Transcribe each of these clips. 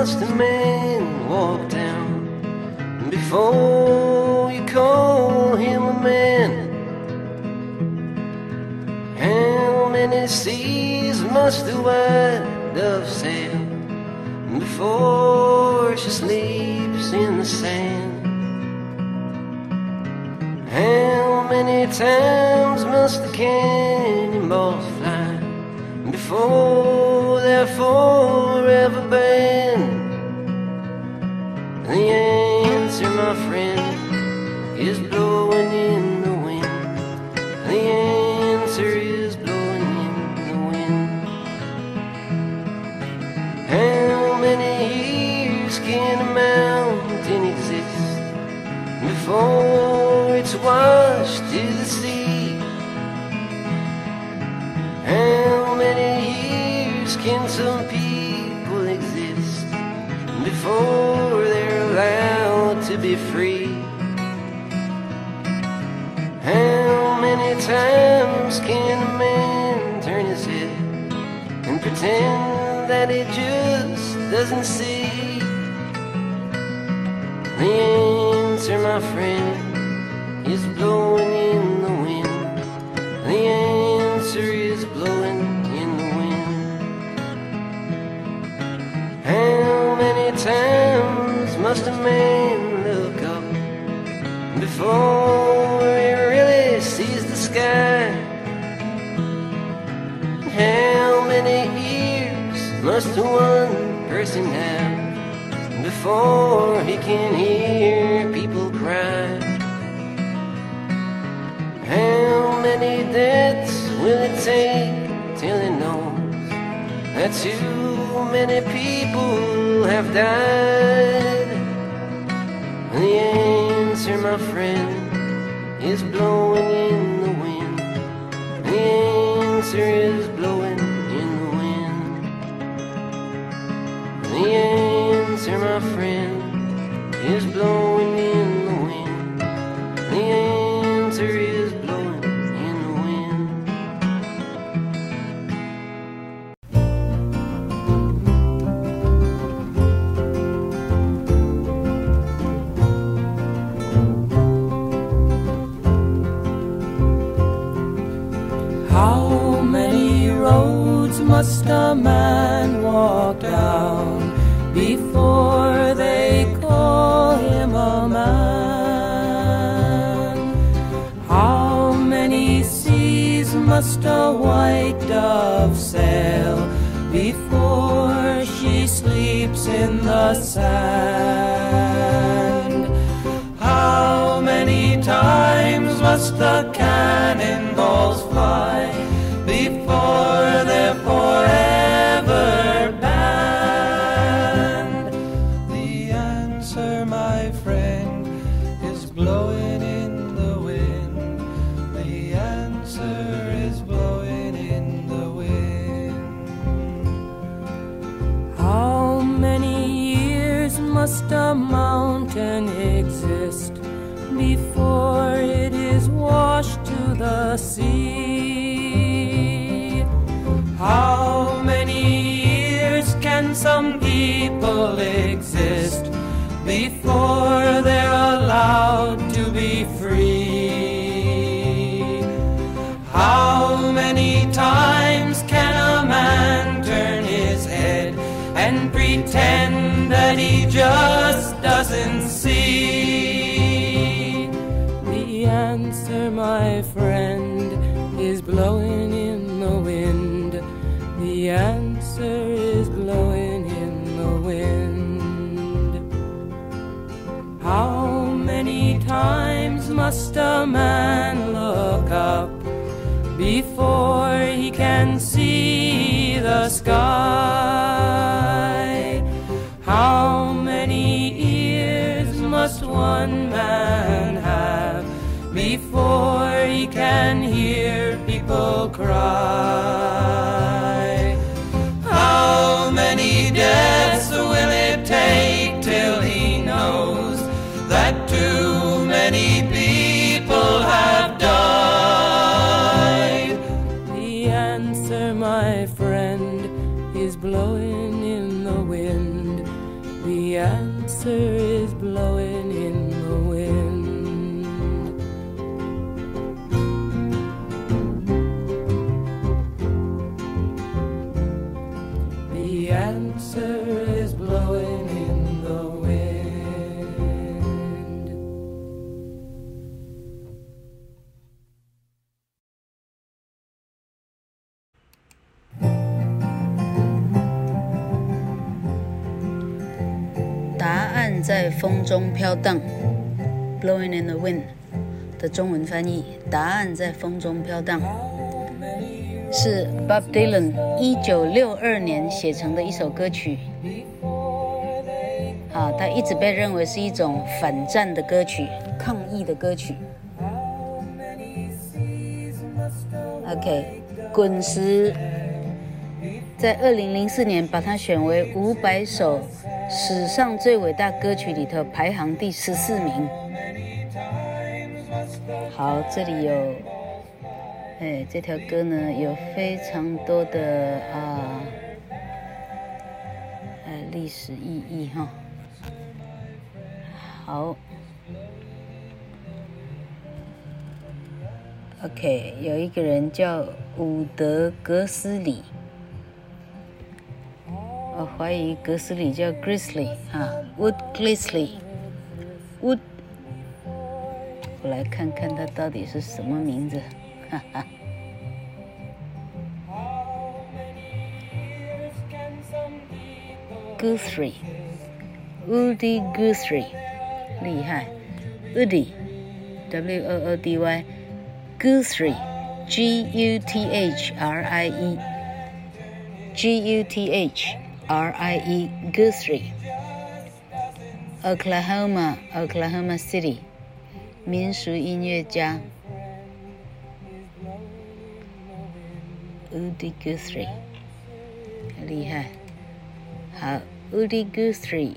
must a man walk down before you call him a man? How many seas must the white dove sail before she sleeps in the sand? How many times must the cannonballs fly before they're forever banned? The answer, my friend, many times can a man turn his head and pretend that he just doesn't see? The answer, my friend, is blowing in the wind. The answer is blowing in the wind. How many times must a man look up before many ears must one person have before he can hear people cry? How many deaths will it take till he knows that too many people have died? The answer, my friend, is blowing in the wind. The answer is blowing white dove sail before she sleeps in the sand? How many times must the cannonballs fly before they're must a mountain exist before it is washed to the sea? How many years can some people exist before they're allowed to be free? How many times can a man turn his head and pretend that he just doesn't see? The answer, my friend, people 在风中飘荡，Blowing in the wind 的中文翻译，答案在风中飘荡，是 Bob Dylan 一九六二年写成的一首歌曲。啊，它一直被认为是一种反战的歌曲，抗议的歌曲。OK，滚石在二零零四年把它选为五百首史上最伟大歌曲里头排行第十四名。好，这里有，哎，这条歌呢有非常多的啊，呃，历史意义哈。好，OK，有一个人叫伍德·格斯里，我怀疑格斯里叫 Grizzly 哈，Wood Grizzly，Wood，我来看看他到底是什么名字，哈哈，Guthrie，Woody Guthrie。厉害，Woody，W O O D Y，Guthrie，G U T H R I E，G U T H R I E，Guthrie，Oklahoma，Oklahoma City，民俗音乐家 Udi Guthrie, 厉害，好，Woody Guthrie。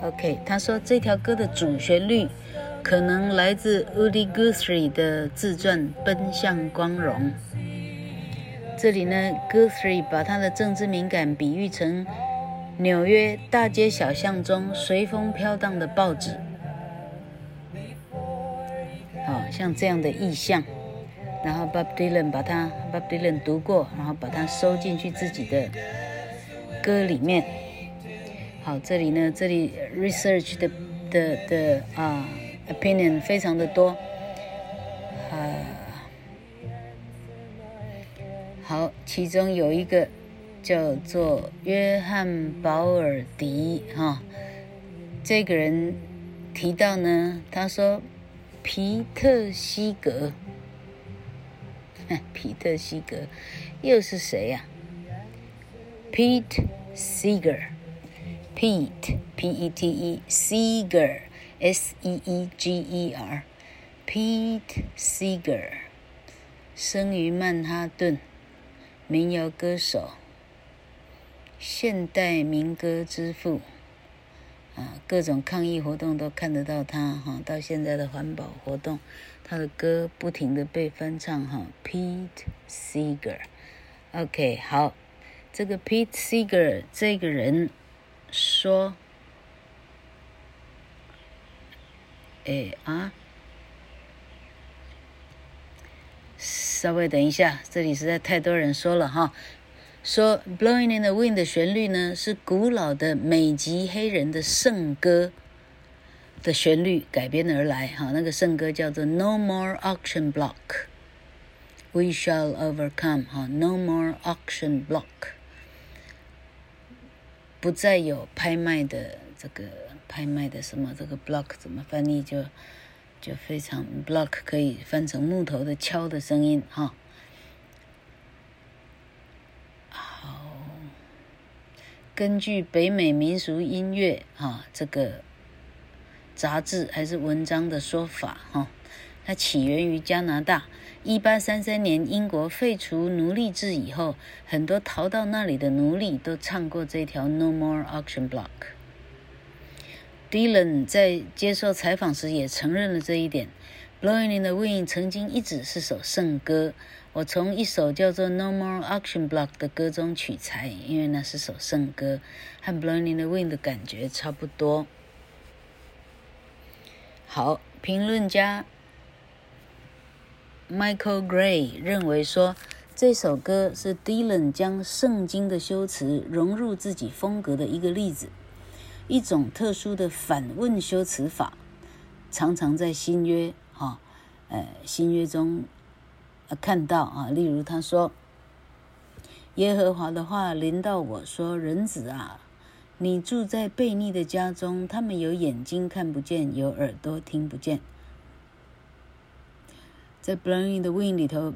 OK，他说这条歌的主旋律可能来自 Udi Guthrie 的自传《奔向光荣》。这里呢，Guthrie 把他的政治敏感比喻成纽约大街小巷中随风飘荡的报纸，好像这样的意象。然后 Bob Dylan 把它，Bob Dylan 读过，然后把它收进去自己的歌里面。好，这里呢，这里 research 的的的啊、opinion 非常的多，啊、好，其中有一个叫做约翰保尔迪哈，这个人提到呢，他说皮特西格，皮特西格又是谁呀、？Pete Seeger。Pete, P-E-T-E, Seeger, S-E-E-G-E-R, Pete Seeger，生于曼哈顿，民谣歌手，现代民歌之父，啊，各种抗议活动都看得到他哈，到现在的环保活动，他的歌不停的被翻唱哈。Pete Seeger，OK，好，这个 Pete Seeger 这个人。说，哎啊，稍微等一下，这里实在太多人说了哈。说《Blowing in the Wind》的旋律呢，是古老的美籍黑人的圣歌的旋律改编而来哈。那个圣歌叫做《No More Auction Block》，We Shall Overcome 哈，《No More Auction Block》。不再有拍卖的这个拍卖的什么这个 block 怎么翻译就就非常 block 可以翻成木头的敲的声音哈。好，根据北美民俗音乐哈这个杂志还是文章的说法哈，它起源于加拿大。一八三三年，英国废除奴隶制以后，很多逃到那里的奴隶都唱过这条《No More Auction Block》。Dylan 在接受采访时也承认了这一点。Blowing in the Wind 曾经一直是首圣歌，我从一首叫做 No More Auction Block 的歌中取材，因为那是首圣歌，和 Blowing in the Wind 的感觉差不多。好，评论家 Michael Gray 认为说，这首歌是 Dylan 将圣经的修辞融入自己风格的一个例子，一种特殊的反问修辞法，常常在新约哈，呃，新约中看到啊，例如他说：“耶和华的话临到我说，人子啊，你住在悖逆的家中，他们有眼睛看不见，有耳朵听不见。”在《Blowing the Wind》里头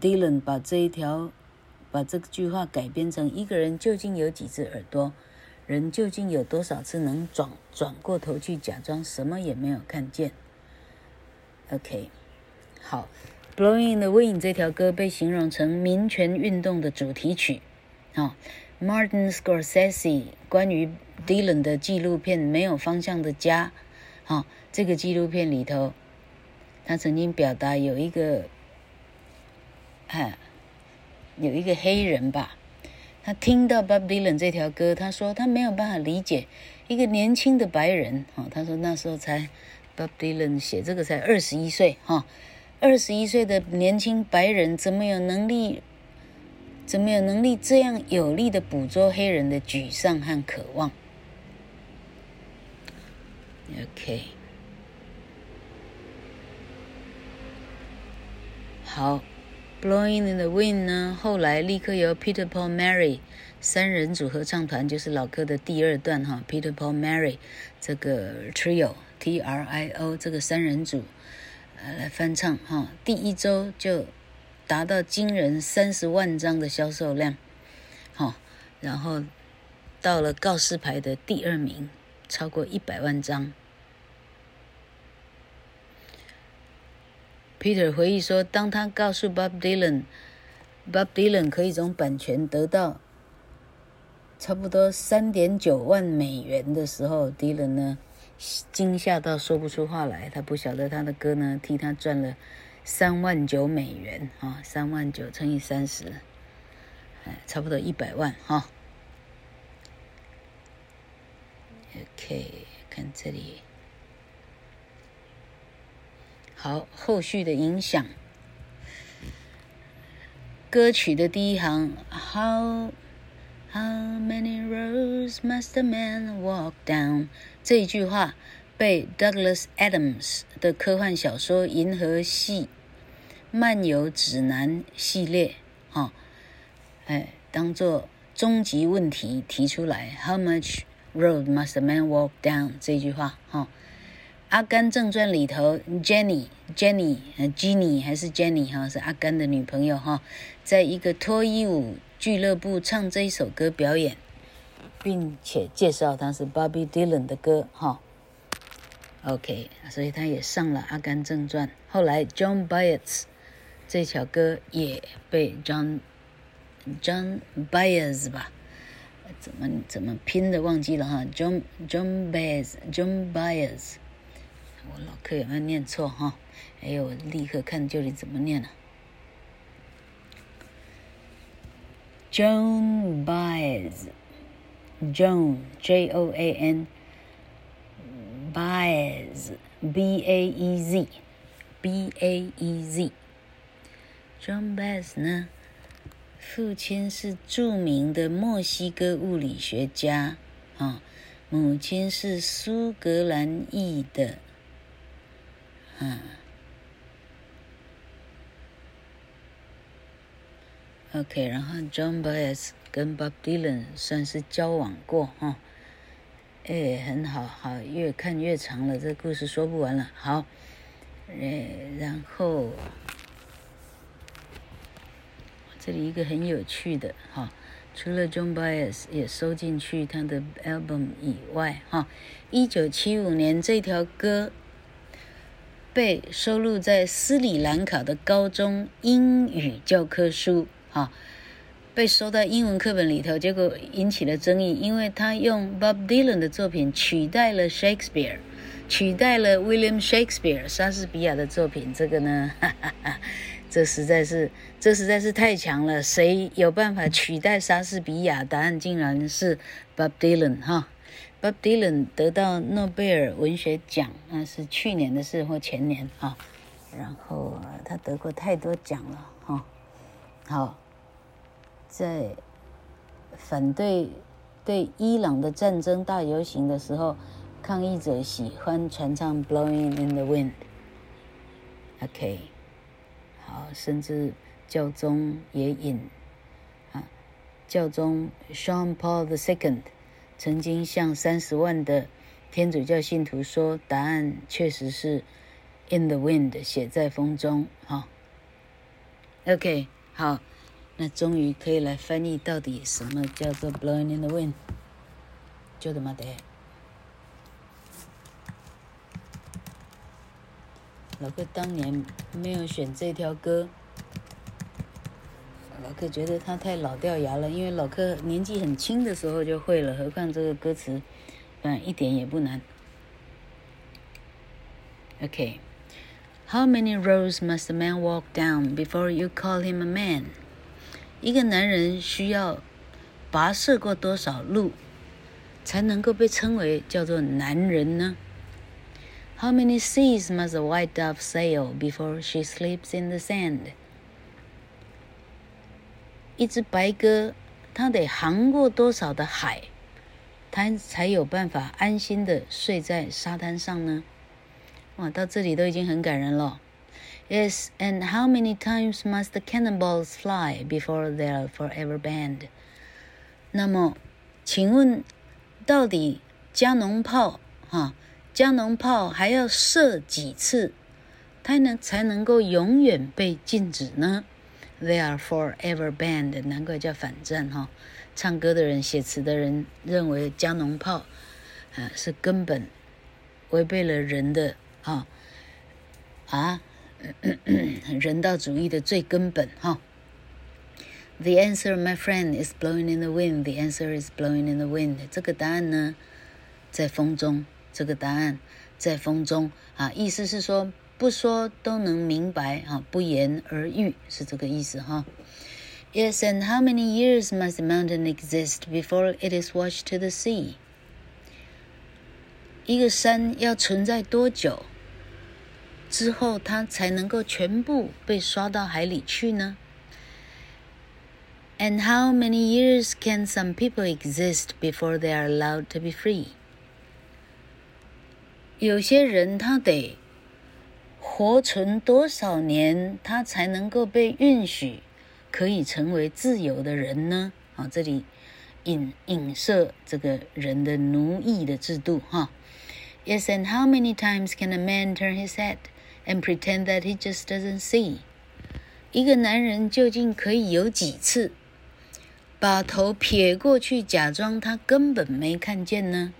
，Dylan 把这一条，把这句话改编成：一个人究竟有几只耳朵？人究竟有多少次能转转过头去，假装什么也没有看见？OK，好，《Blowing in the Wind》这条歌被形容成民权运动的主题曲。啊，Martin Scorsese 关于 Dylan 的纪录片《没有方向的家》啊，这个纪录片里头。他曾经表达有一个，啊，有一个黑人吧，他听到 Bob Dylan 这条歌，他说他没有办法理解一个年轻的白人，哈，他说那时候才 Bob Dylan 写这个才二十一岁，哈，二十一岁的年轻白人怎么有能力，怎么有能力这样有力的捕捉黑人的沮丧和渴望？OK。好，Blowing in the Wind 呢？后来立刻由 Peter Paul Mary 三人组合唱团，就是老歌的第二段哈。Peter Paul Mary 这个 Trio T R I O 这个三人组呃来翻唱哈。第一周就达到惊人三十万张的销售量，哈。然后到了告示牌的第二名，超过一百万张。Peter 回忆说，当他告诉 Bob Dylan，Bob Dylan 可以从版权得到差不多三点九万美元的时候，Dylan 呢惊吓到说不出话来。他不晓得他的歌呢替他赚了三万九美元啊，三万九乘以三十，哎，差不多一百万哈。OK，看这里。好，后续的影响。歌曲的第一行，How How many roads must a man walk down？这一句话被 Douglas Adams 的科幻小说《银河系漫游指南》系列，哈、哦，哎，当做终极问题提出来。How much road must a man walk down？这句话，哈、哦。《阿甘正传》里头，Jenny，Jenny，，Jenny 还是 Jenny 哈，是阿甘的女朋友哈，在一个脱衣舞俱乐部唱这一首歌表演，并且介绍他是 Bobby Dylan 的歌哈。OK，所以他也上了《阿甘正传》。后来 John Baez 这条歌也被 John John Baez 吧，怎么怎么拼的忘记了哈，John John Baez，John Baez。我老客有没有念错哈？哎呦，我立刻看究竟怎么念了。Joan Baez，Joan J O A N，Baez，B A E Z，B A E Z。John Baez 呢，父亲是著名的墨西哥物理学家啊，母亲是苏格兰裔的。嗯，OK，然后 John Baez 跟 Bob Dylan 算是交往过哈，哎，很好，好，越看越长了，这故事说不完了。好，哎，然后这里一个很有趣的哈，除了 John Baez 也收进去他的 album 以外哈，一九七五年这条歌。被收录在斯里兰卡的高中英语教科书，哈，被收到英文课本里头，结果引起了争议，因为他用 Bob Dylan 的作品取代了 Shakespeare，取代了 William Shakespeare 莎士比亚的作品，这个呢，哈哈哈，这实在是这实在是太强了。谁有办法取代莎士比亚？答案竟然是 Bob Dylan 哈。Bob Dylan 得到诺贝尔文学奖，那是去年的事或前年啊。然后他得过太多奖了哈。好，在反对对伊朗的战争大游行的时候。抗议者喜欢传唱《Blowing in the Wind》，OK，好，甚至教宗也引啊，教宗 Sean Paul the Second 曾经向三十万的天主教信徒说，答案确实是《In the Wind》，写在风中，哈，OK，好，那终于可以来翻译到底什么叫做《Blowing in the Wind》，就这么的。老哥当年没有选这条歌，老克觉得他太老掉牙了。因为老柯年纪很轻的时候就会了，何况这个歌词，嗯，一点也不难。OK，How many roads must a man walk down before you call him a man？一个男人需要跋涉过多少路，才能够被称为叫做男人呢？How many seas must a white dove sail before she sleeps in the sand？一只白鸽，它得航过多少的海，它才有办法安心的睡在沙滩上呢？哇，到这里都已经很感人了。Yes, and how many times must the cannonballs fly before they're forever banned？那么，请问，到底加农炮哈？加农炮还要射几次，它能才能够永远被禁止呢？They are forever banned，难怪叫反战哈。唱歌的人、写词的人认为加农炮，啊、是根本违背了人的啊啊人道主义的最根本哈。The answer, my friend, is blowing in the wind. The answer is blowing in the wind. 这个答案呢，在风中。这个答案在风中啊，意思是说不说都能明白啊，不言而喻是这个意思哈。Yes, and how many years must the mountain exist before it is washed to the sea？一个山要存在多久之后，它才能够全部被刷到海里去呢？And how many years can some people exist before they are allowed to be free？有些人他得 活存多少年，他才能够被允许可以成为自由的人呢？啊，这里影影射这个人的奴役的制度哈。Yes, and how many times can a man turn his head and pretend that he just doesn't see？一个男人究竟可以有几次把头撇过去，假装他根本没看见呢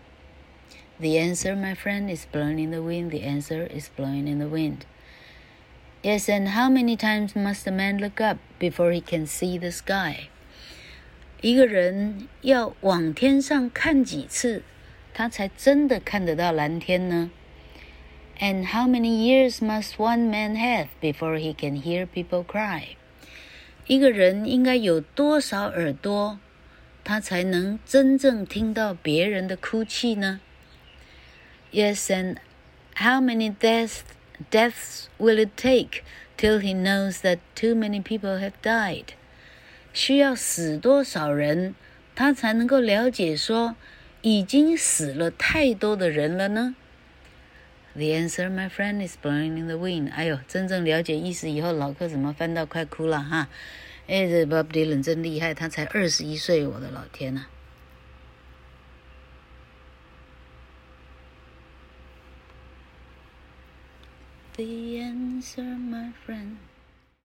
？The answer, my friend, is blowing in the wind. The answer is blowing in the wind. Yes, and how many times must a man look up before he can see the sky? 一个人要往天上看几次，他才真的看得到蓝天呢？And how many ears must one man have before he can hear people cry? 一个人应该有多少耳朵，他才能真正听到别人的哭泣呢 ？Yes, and how many deaths deaths will it take till he knows that too many people have died? 需要死多少人，他才能够了解说已经死了太多的人了呢？The answer, my friend, is blowing in the wind. 哎呦，真正了解意思以后，老克怎么翻到快哭了哈？哎，这 Bob Dylan 真厉害，他才二十一岁，我的老天呐！The answer, my friend.